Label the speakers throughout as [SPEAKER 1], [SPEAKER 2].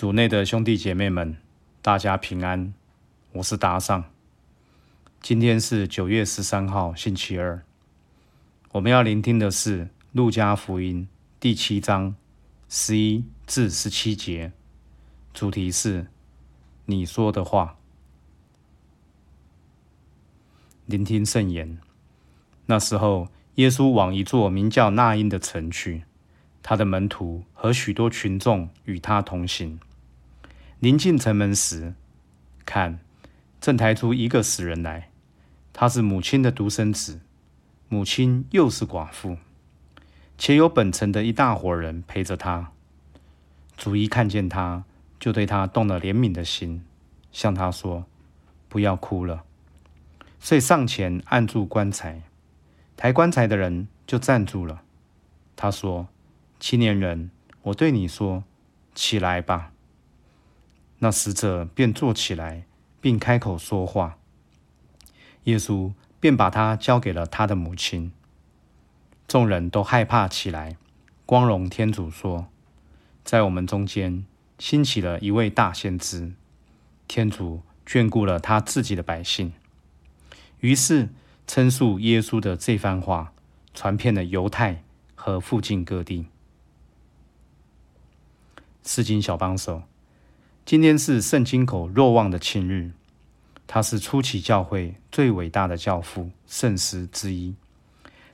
[SPEAKER 1] 主内的兄弟姐妹们，大家平安，我是达尚。今天是九月十三号，星期二。我们要聆听的是《路加福音》第七章十一至十七节，主题是“你说的话”。聆听圣言。那时候，耶稣往一座名叫纳因的城去，他的门徒和许多群众与他同行。临近城门时，看，正抬出一个死人来。他是母亲的独生子，母亲又是寡妇，且有本城的一大伙人陪着他。主一看见他，就对他动了怜悯的心，向他说：“不要哭了。”遂上前按住棺材，抬棺材的人就站住了。他说：“青年人，我对你说，起来吧。”那死者便坐起来，并开口说话。耶稣便把他交给了他的母亲。众人都害怕起来，光荣天主说：“在我们中间兴起了一位大先知，天主眷顾了他自己的百姓。”于是称述耶稣的这番话，传遍了犹太和附近各地。圣经小帮手。今天是圣经口若望的庆日，他是初期教会最伟大的教父、圣师之一。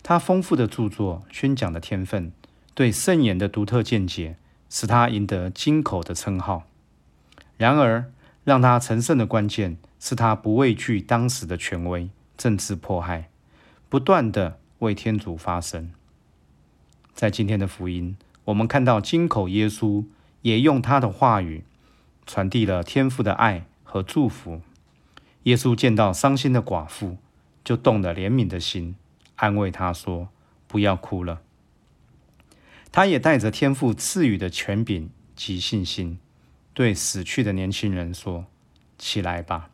[SPEAKER 1] 他丰富的著作、宣讲的天分、对圣言的独特见解，使他赢得金口的称号。然而，让他成圣的关键是他不畏惧当时的权威、政治迫害，不断地为天主发声。在今天的福音，我们看到金口耶稣也用他的话语。传递了天父的爱和祝福。耶稣见到伤心的寡妇，就动了怜悯的心，安慰她说：“不要哭了。”他也带着天父赐予的权柄及信心，对死去的年轻人说：“起来吧。”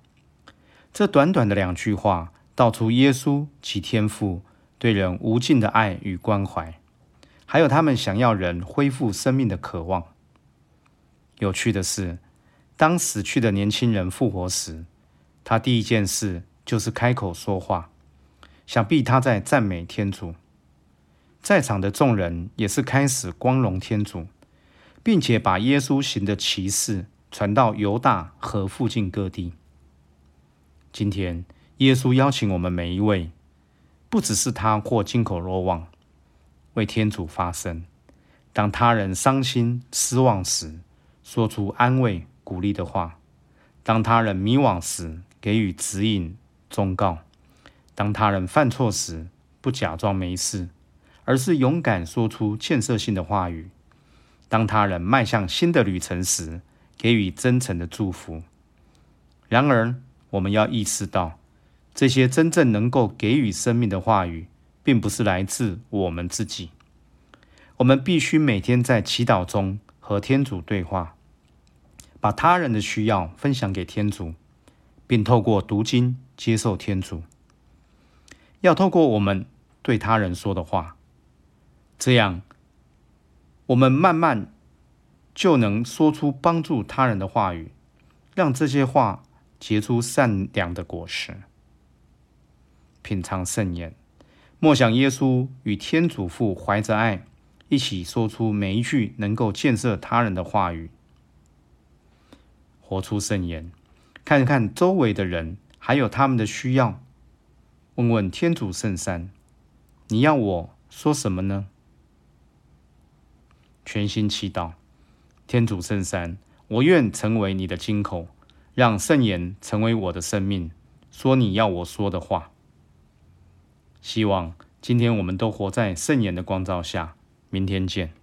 [SPEAKER 1] 这短短的两句话，道出耶稣及天父对人无尽的爱与关怀，还有他们想要人恢复生命的渴望。有趣的是，当死去的年轻人复活时，他第一件事就是开口说话。想必他在赞美天主。在场的众人也是开始光荣天主，并且把耶稣行的奇事传到犹大和附近各地。今天，耶稣邀请我们每一位，不只是他或金口若望，为天主发声。当他人伤心失望时，说出安慰。鼓励的话，当他人迷惘时，给予指引、忠告；当他人犯错时，不假装没事，而是勇敢说出建设性的话语；当他人迈向新的旅程时，给予真诚的祝福。然而，我们要意识到，这些真正能够给予生命的话语，并不是来自我们自己。我们必须每天在祈祷中和天主对话。把他人的需要分享给天主，并透过读经接受天主。要透过我们对他人说的话，这样我们慢慢就能说出帮助他人的话语，让这些话结出善良的果实。品尝圣言，默想耶稣与天主父怀着爱，一起说出每一句能够建设他人的话语。活出圣言，看看周围的人，还有他们的需要，问问天主圣山，你要我说什么呢？全心祈祷，天主圣山，我愿成为你的金口，让圣言成为我的生命，说你要我说的话。希望今天我们都活在圣言的光照下，明天见。